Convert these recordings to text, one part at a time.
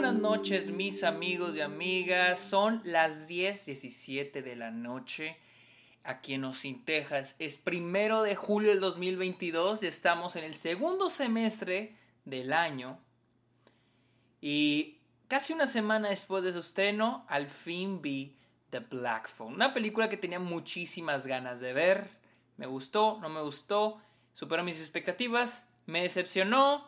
buenas noches mis amigos y amigas. Son las 10.17 de la noche aquí en Austin, Texas. Es primero de julio del 2022 y estamos en el segundo semestre del año. Y casi una semana después de su estreno, al fin vi The Black Phone. Una película que tenía muchísimas ganas de ver. Me gustó, no me gustó, superó mis expectativas, me decepcionó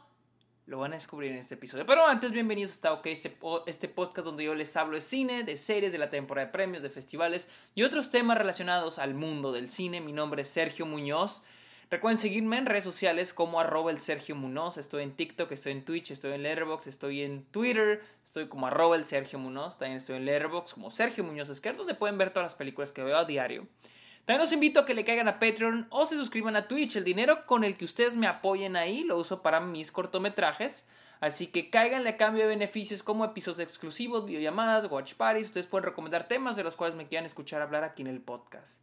lo van a descubrir en este episodio. Pero antes, bienvenidos a OK, este, este podcast donde yo les hablo de cine, de series, de la temporada de premios, de festivales y otros temas relacionados al mundo del cine. Mi nombre es Sergio Muñoz. Recuerden seguirme en redes sociales como arroba el Sergio Muñoz. Estoy en TikTok, estoy en Twitch, estoy en Letterboxd, estoy en Twitter, estoy como arroba el Sergio. También estoy en Letterboxd como Sergio Muñoz Esquerdo, donde pueden ver todas las películas que veo a diario. También los invito a que le caigan a Patreon o se suscriban a Twitch. El dinero con el que ustedes me apoyen ahí lo uso para mis cortometrajes. Así que cáiganle a cambio de beneficios como episodios exclusivos, videollamadas, watch parties. Ustedes pueden recomendar temas de los cuales me quieran escuchar hablar aquí en el podcast.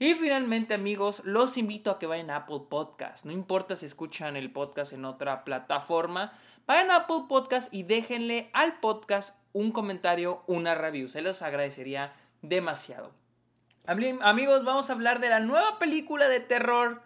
Y finalmente, amigos, los invito a que vayan a Apple Podcast. No importa si escuchan el podcast en otra plataforma, vayan a Apple Podcast y déjenle al podcast un comentario, una review. Se los agradecería demasiado. Amigos, vamos a hablar de la nueva película de terror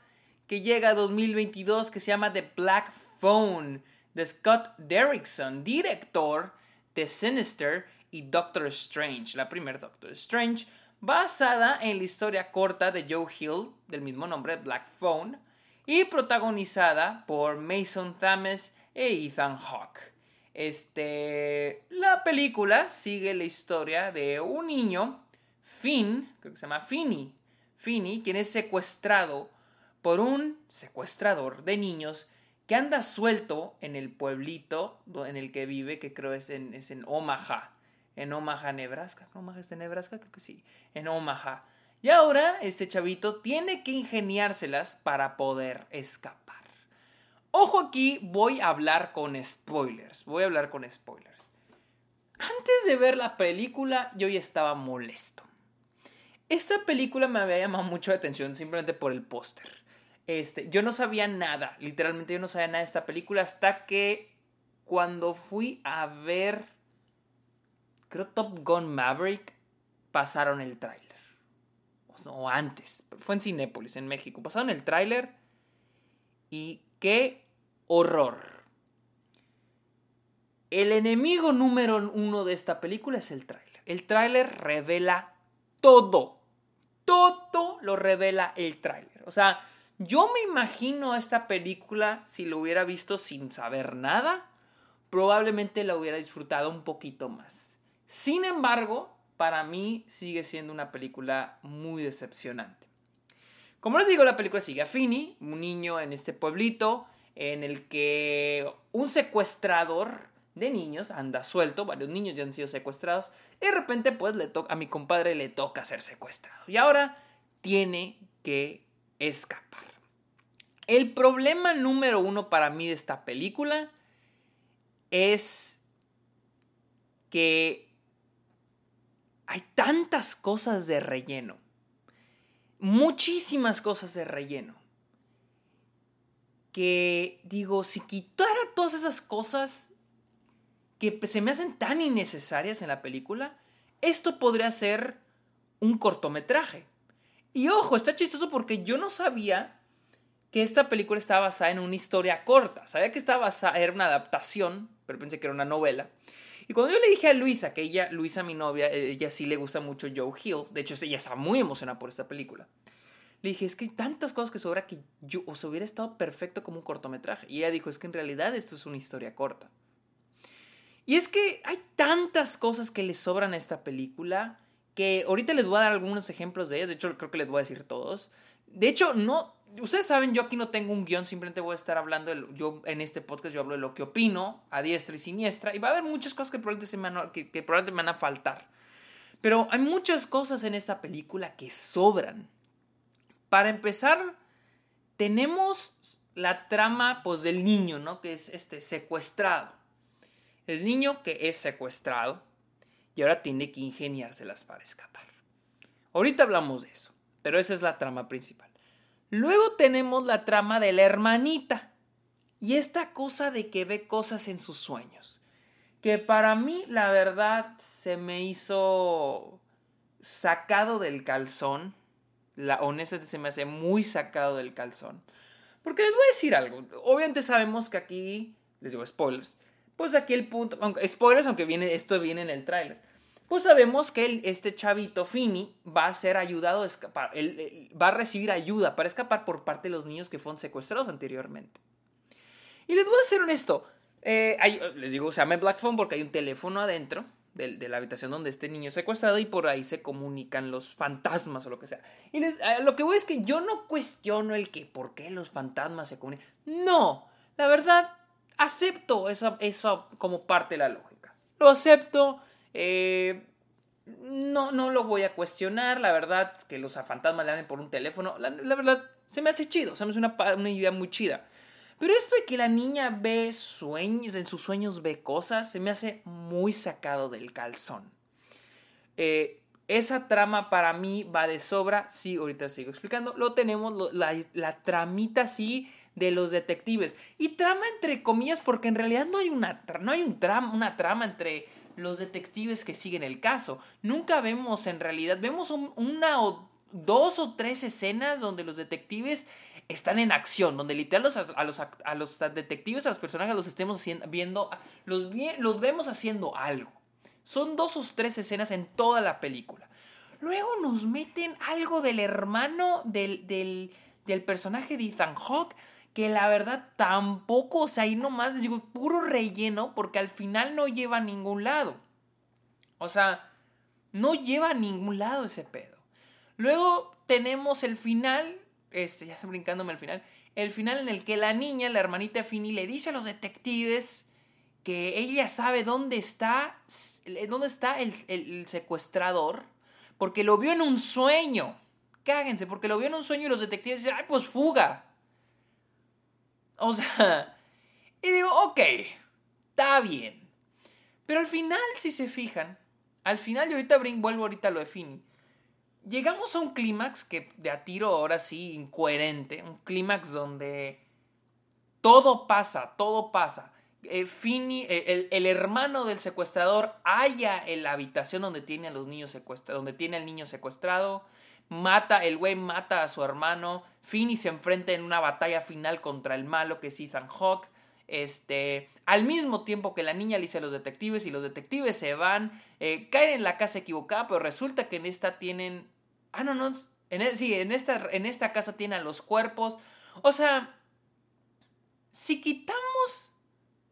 que llega a 2022 que se llama The Black Phone de Scott Derrickson, director de Sinister y Doctor Strange, la primera Doctor Strange, basada en la historia corta de Joe Hill del mismo nombre, Black Phone, y protagonizada por Mason Thames e Ethan Hawke. Este, la película sigue la historia de un niño Finn, creo que se llama Finny, Finny, quien es secuestrado por un secuestrador de niños que anda suelto en el pueblito en el que vive, que creo es en, en Omaha, en Omaha, Nebraska. ¿Omaha es de Nebraska? Creo que sí, en Omaha. Y ahora este chavito tiene que ingeniárselas para poder escapar. Ojo aquí, voy a hablar con spoilers. Voy a hablar con spoilers. Antes de ver la película, yo ya estaba molesto. Esta película me había llamado mucho la atención simplemente por el póster. Este, yo no sabía nada, literalmente yo no sabía nada de esta película hasta que cuando fui a ver, creo Top Gun Maverick, pasaron el tráiler. O antes, fue en Cinépolis, en México. Pasaron el tráiler y qué horror. El enemigo número uno de esta película es el tráiler. El tráiler revela todo todo lo revela el tráiler. O sea, yo me imagino esta película si lo hubiera visto sin saber nada, probablemente la hubiera disfrutado un poquito más. Sin embargo, para mí sigue siendo una película muy decepcionante. Como les digo, la película sigue a Finny, un niño en este pueblito en el que un secuestrador de niños, anda suelto, varios niños ya han sido secuestrados, y de repente pues le toca a mi compadre le toca ser secuestrado y ahora tiene que escapar. El problema número uno para mí de esta película es que hay tantas cosas de relleno, muchísimas cosas de relleno, que digo, si quitara todas esas cosas, que se me hacen tan innecesarias en la película, esto podría ser un cortometraje. Y ojo, está chistoso porque yo no sabía que esta película estaba basada en una historia corta. Sabía que estaba basada, era una adaptación, pero pensé que era una novela. Y cuando yo le dije a Luisa, que ella, Luisa mi novia, eh, ella sí le gusta mucho Joe Hill, de hecho ella estaba muy emocionada por esta película. Le dije, es que hay tantas cosas que sobra que yo, os hubiera estado perfecto como un cortometraje. Y ella dijo, es que en realidad esto es una historia corta. Y es que hay tantas cosas que le sobran a esta película que ahorita les voy a dar algunos ejemplos de ellas. De hecho, creo que les voy a decir todos. De hecho, no. Ustedes saben, yo aquí no tengo un guion, simplemente voy a estar hablando. yo en este podcast yo hablo de lo que opino, a diestra y siniestra. Y va a haber muchas cosas que probablemente, se me van, que, que probablemente me van a faltar. Pero hay muchas cosas en esta película que sobran. Para empezar, tenemos la trama pues, del niño, ¿no? Que es este secuestrado. El niño que es secuestrado y ahora tiene que ingeniárselas para escapar. Ahorita hablamos de eso, pero esa es la trama principal. Luego tenemos la trama de la hermanita y esta cosa de que ve cosas en sus sueños. que para mí la verdad se me hizo sacado del calzón. La honestamente se me hace muy sacado del calzón. Porque les voy a decir algo. Obviamente sabemos que aquí, les digo spoilers, pues aquí el punto, spoilers aunque viene, esto viene en el tráiler. Pues sabemos que este chavito Fini va a ser ayudado a escapar. Va a recibir ayuda para escapar por parte de los niños que fueron secuestrados anteriormente. Y les voy a ser honesto. Eh, les digo, se llama Black Phone porque hay un teléfono adentro de, la habitación donde este niño es secuestrado y por ahí se comunican los fantasmas o lo que sea. Y lo que voy es que yo no cuestiono el que por qué los fantasmas se comunican. No, la verdad, acepto eso, eso como parte de la lógica. Lo acepto. Eh, no, no lo voy a cuestionar. La verdad, que los fantasmas le hablen por un teléfono. La, verdad, se me hace chido. Se me hace una, una idea muy chida. Pero esto de que la niña ve sueños, en sus sueños ve cosas, se me hace muy sacado del calzón. Eh, esa trama para mí va de sobra. Sí, ahorita sigo explicando. Lo tenemos, la, la, tramita sí de los detectives. Y trama entre comillas porque en realidad no hay una, no hay un trama, una trama entre los detectives que siguen el caso. Nunca vemos en realidad, vemos una o dos o tres escenas donde los detectives están en acción, donde literal a, los, a los detectives, a los personajes los estemos viendo, los, los vemos haciendo algo. Son dos o tres escenas en toda la película. Luego nos meten algo del hermano del, del, del personaje de Ethan Hawke, que la verdad tampoco, o sea, ahí nomás les digo, puro relleno, porque al final no lleva a ningún lado. O sea, no lleva a ningún lado ese pedo. Luego tenemos el final, este, ya estoy brincándome al final, el final en el que la niña, la hermanita Finny, le dice a los detectives que ella sabe dónde está, dónde está el, secuestrador, porque lo vio en un sueño. Cáguense, porque lo vio en un sueño y los detectives dicen, ay, pues fuga. O sea, y digo, ok, está bien. Pero al final, si se fijan, al final, y ahorita vuelvo ahorita lo de Finny, llegamos a un clímax que de a tiro ahora sí incoherente, un clímax donde todo pasa, todo pasa. Eh, eh, el, hermano del secuestrador halla en la habitación donde tiene a los niños donde tiene al niño secuestrado, mata, el güey mata a su hermano, Finny se enfrenta en una batalla final contra el malo que es Ethan Hawke, este, al mismo tiempo que la niña le dice a los detectives y los detectives se van, eh, caen en la casa equivocada, pero resulta que en esta tienen Ah, no, no. En, e, sí, en esta, en esta casa tienen los cuerpos. O sea, si quitamos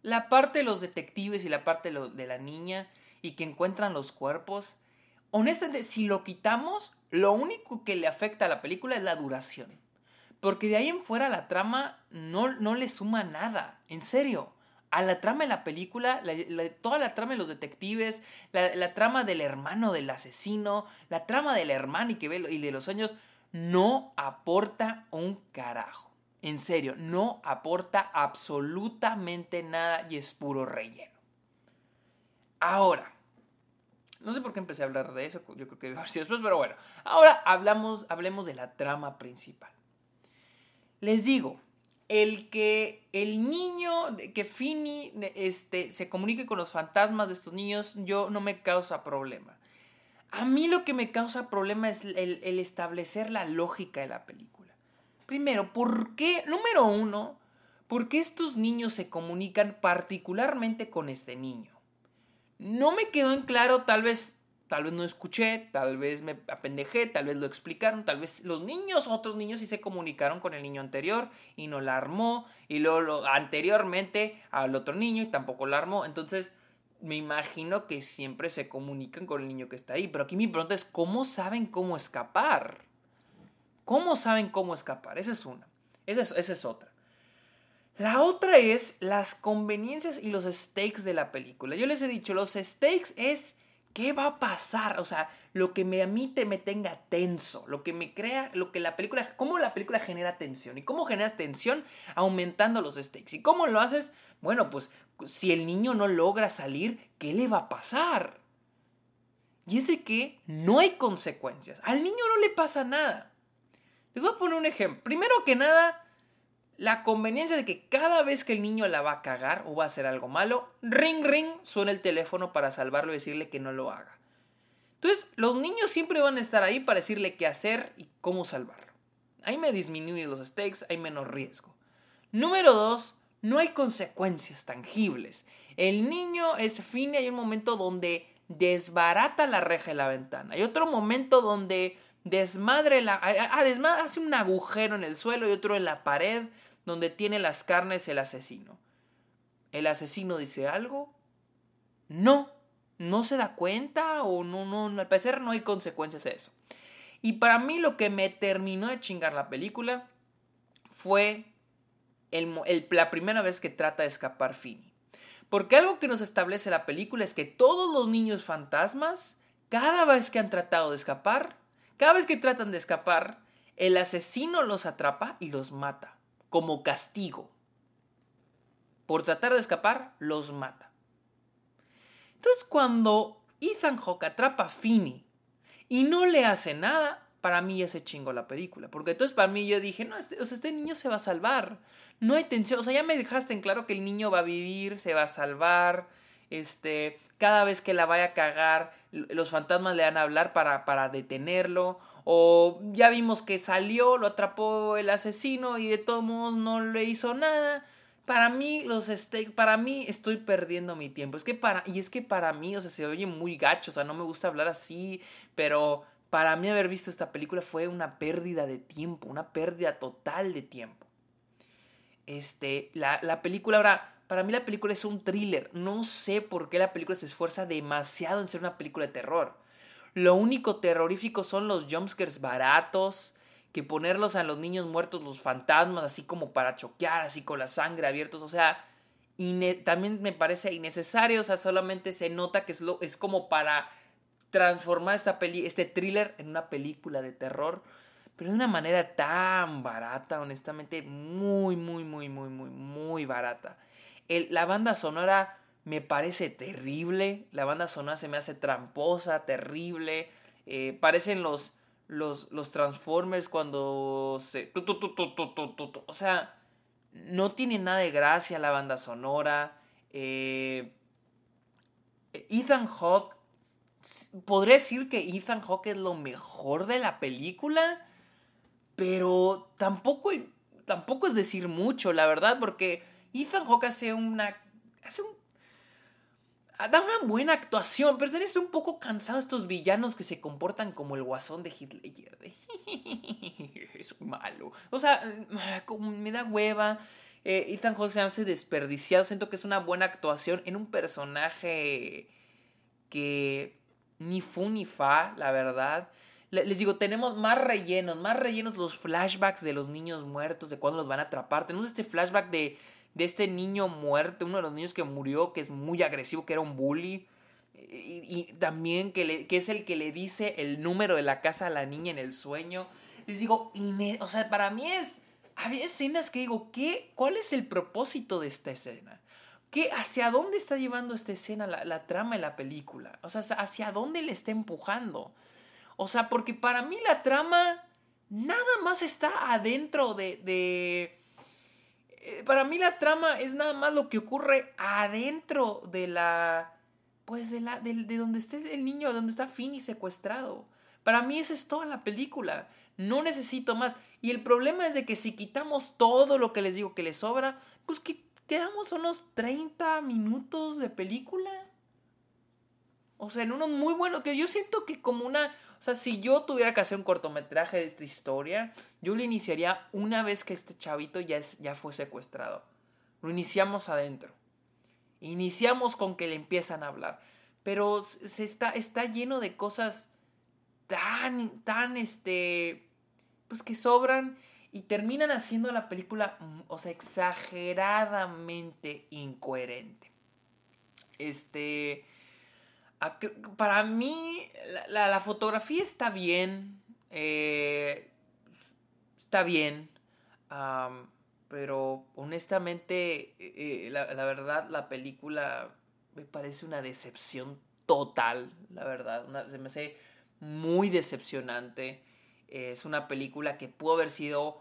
la parte de los detectives y la parte de, la niña y que encuentran los cuerpos, honestamente, si lo quitamos, lo único que le afecta a la película es la duración. Porque de ahí en fuera la trama no, no le suma nada. En serio a la trama de la película, toda la trama de los detectives, la, trama del hermano del asesino, la trama del hermano y, y de los sueños, no aporta un carajo. En serio, no aporta absolutamente nada y es puro relleno. Ahora, no sé por qué empecé a hablar de eso, yo creo que debe haber sido después, pero bueno. Ahora hablamos, hablemos de la trama principal. Les digo, el que el niño, que Fini este, se comunique con los fantasmas de estos niños, yo no me causa problema. A mí lo que me causa problema es el, el establecer la lógica de la película. Primero, ¿por qué? Número uno, ¿por qué estos niños se comunican particularmente con este niño? No me quedó en claro, tal vez Tal vez no escuché, tal vez me apendejé, tal vez lo explicaron, tal vez los niños, otros niños sí se comunicaron con el niño anterior y no la armó, y luego anteriormente al otro niño y tampoco la armó. Entonces, me imagino que siempre se comunican con el niño que está ahí. Pero aquí mi pregunta es, ¿cómo saben cómo escapar? ¿Cómo saben cómo escapar? Esa es una. Esa es, esa es otra. La otra es las conveniencias y los stakes de la película. Yo les he dicho, los stakes es ¿Qué va a pasar? O sea, lo que me, a mí me tenga tenso, lo que me crea, lo que la película, cómo la película genera tensión y cómo generas tensión aumentando los stakes. ¿Y cómo lo haces? Bueno, pues si el niño no logra salir, ¿qué le va a pasar? Y es de que no hay consecuencias. Al niño no le pasa nada. Les voy a poner un ejemplo. Primero que nada, la conveniencia de que cada vez que el niño la va a cagar o va a hacer algo malo, ring ring, suena el teléfono para salvarlo y decirle que no lo haga. Entonces, los niños siempre van a estar ahí para decirle qué hacer y cómo salvarlo. Ahí me disminuyen los stakes, hay menos riesgo. Número dos, no hay consecuencias tangibles. El niño es fin y hay un momento donde desbarata la reja de la ventana. Hay otro momento donde desmadre la... Ah, hace un agujero en el suelo y otro en la pared donde tiene las carnes el asesino. ¿El asesino dice algo? No, no se da cuenta o no, no, al parecer no hay consecuencias de eso. Y para mí lo que me terminó de chingar la película fue la primera vez que trata de escapar Finny. Porque algo que nos establece la película es que todos los niños fantasmas, cada vez que han tratado de escapar, cada vez que tratan de escapar, el asesino los atrapa y los mata, como castigo. Por tratar de escapar, los mata. Entonces cuando Ethan Hawke atrapa a Finny y no le hace nada, para mí ya se chingó la película. Porque entonces para mí yo dije, no, este, este niño se va a salvar. No hay tensión. O sea, ya me dejaste en claro que el niño va a vivir, se va a salvar. Este, cada vez que la vaya a cagar, los fantasmas le van a hablar para, para detenerlo. O ya vimos que salió, lo atrapó el asesino y de todos modos no le hizo nada. Para mí, los stakes, para mí estoy perdiendo mi tiempo. Es que para, y es que para mí, o sea, se oye muy gacho, o sea, no me gusta hablar así, pero para mí haber visto esta película fue una pérdida de tiempo, una pérdida total de tiempo. Este, la, la película ahora, para mí la película es un thriller. No sé por qué la película se esfuerza demasiado en ser una película de terror. Lo único terrorífico son los jumpscares baratos, que ponerlos a los niños muertos, los fantasmas, así como para choquear, así con la sangre abiertos. O sea, también me parece innecesario. O sea, solamente se nota que es, lo, es como para transformar esta peli este thriller en una película de terror, pero de una manera tan barata, honestamente, muy, muy, muy, muy, muy, muy barata. La banda sonora me parece terrible, la banda sonora se me hace tramposa, terrible, eh, parecen los, los, los Transformers cuando se... O sea, no tiene nada de gracia la banda sonora. Eh, Ethan Hawke podría decir que Ethan Hawke es lo mejor de la película, pero tampoco, tampoco es decir mucho, la verdad, porque Ethan Hawke hace una... Hace un, da una buena actuación, pero tenés un poco cansado estos villanos que se comportan como el guasón de Hitler. Es malo. O sea, me da hueva. Eh, Ethan Hawke se hace desperdiciado. Siento que es una buena actuación en un personaje que ni fu ni fa, la verdad. Les digo, tenemos más rellenos, más rellenos los flashbacks de los niños muertos, de cuándo los van a atrapar. Tenemos este flashback de, de este niño muerto, uno de los niños que murió, que es muy agresivo, que era un bully. Y, también que, le, que, es el que le dice el número de la casa a la niña en el sueño. Les digo, o sea, para mí es... Había escenas que digo, ¿qué? ¿Cuál es el propósito de esta escena? ¿Qué, ¿Hacia dónde está llevando esta escena la, trama de la película? O sea, ¿hacia dónde le está empujando? O sea, porque para mí la trama nada más está adentro de... de para mí la trama es nada más lo que ocurre adentro de la... Pues de, la, de, de donde esté el niño, donde está Finny secuestrado. Para mí esa es toda la película. No necesito más. Y el problema es de que si quitamos todo lo que les digo que les sobra, pues que quedamos unos 30 minutos de película. O sea, en uno muy bueno, que yo siento que como una... O sea, si yo tuviera que hacer un cortometraje de esta historia, yo lo iniciaría una vez que este chavito ya, es, ya fue secuestrado. Lo iniciamos adentro. Iniciamos con que le empiezan a hablar. Pero se está, está lleno de cosas tan, tan, este, pues que sobran y terminan haciendo la película, mm, o sea, exageradamente incoherente. Este, para mí, la, fotografía está bien, eh, está bien, pero honestamente, eh, la, verdad, la película me parece una decepción total, la verdad, se me hace muy decepcionante. Es una película que pudo haber sido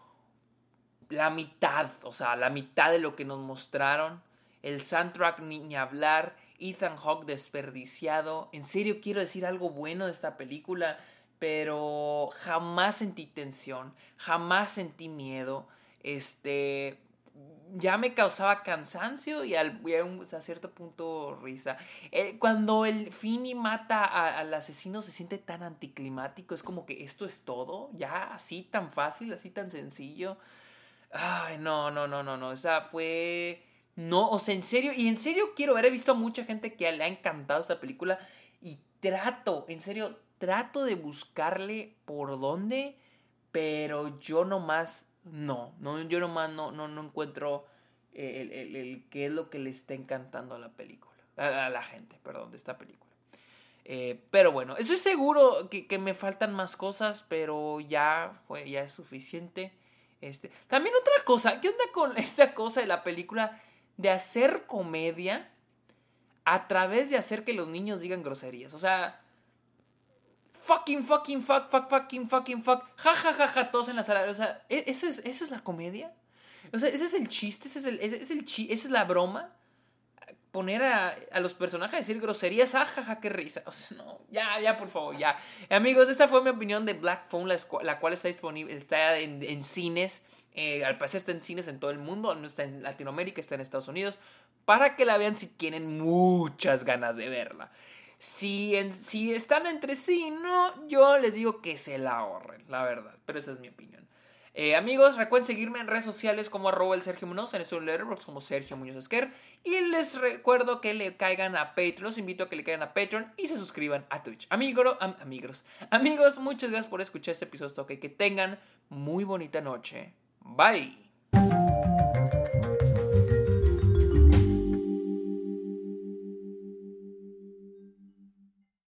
la mitad, o sea, la mitad de lo que nos mostraron. El soundtrack ni, hablar. Ethan Hawke desperdiciado. En serio quiero decir algo bueno de esta película, pero jamás sentí tensión, jamás sentí miedo. Este, ya me causaba cansancio y, al, a cierto punto risa. Eh, cuando el Fini mata al asesino se siente tan anticlimático, es como que esto es todo, ya así tan fácil, así tan sencillo. Ay, no, no, no, no, no, o sea, fue... No, o sea, en serio, y en serio quiero ver, he visto a mucha gente que le ha encantado esta película y trato, en serio, trato de buscarle por dónde, pero yo nomás no, no yo nomás no, no, no encuentro el, el, qué es lo que le está encantando a la película, a, la gente, perdón, de esta película. Eh, pero bueno, estoy seguro que, que, me faltan más cosas, pero ya, fue, ya es suficiente. Este, también otra cosa, ¿qué onda con esta cosa de la película de hacer comedia a través de hacer que los niños digan groserías? O sea, fucking, fucking, fuck, fuck, fucking, fucking, fuck, ja, ja, ja, ja, todos en la sala. O sea, ¿e-, ¿eso es, ¿eso es la comedia? O sea, ese es el chiste, ese es el, ese es el esa es la broma. Poner a, a, los personajes a decir groserías, ah, ja, qué risa. O sea, no, ya, ya, por favor, ya. Amigos, esta fue mi opinión de Black Phone, la, cual está disponible, está en, en cines. Eh, al parecer está en cines en todo el mundo, no está en Latinoamérica, está en Estados Unidos. Para que la vean si tienen muchas ganas de verla. Si, si están entre sí, no, yo les digo que se la ahorren, la verdad. Pero esa es mi opinión. Eh, amigos, recuerden seguirme en redes sociales como arroba el Sergio Munoz, en este Letterboxd como Sergio Muñoz Esquer. Y les recuerdo que le caigan a Patreon, los invito a que le caigan a Patreon y se suscriban a Twitch. Amigos, amigos, amigos, muchas gracias por escuchar este episodio. Que tengan muy bonita noche. Bye.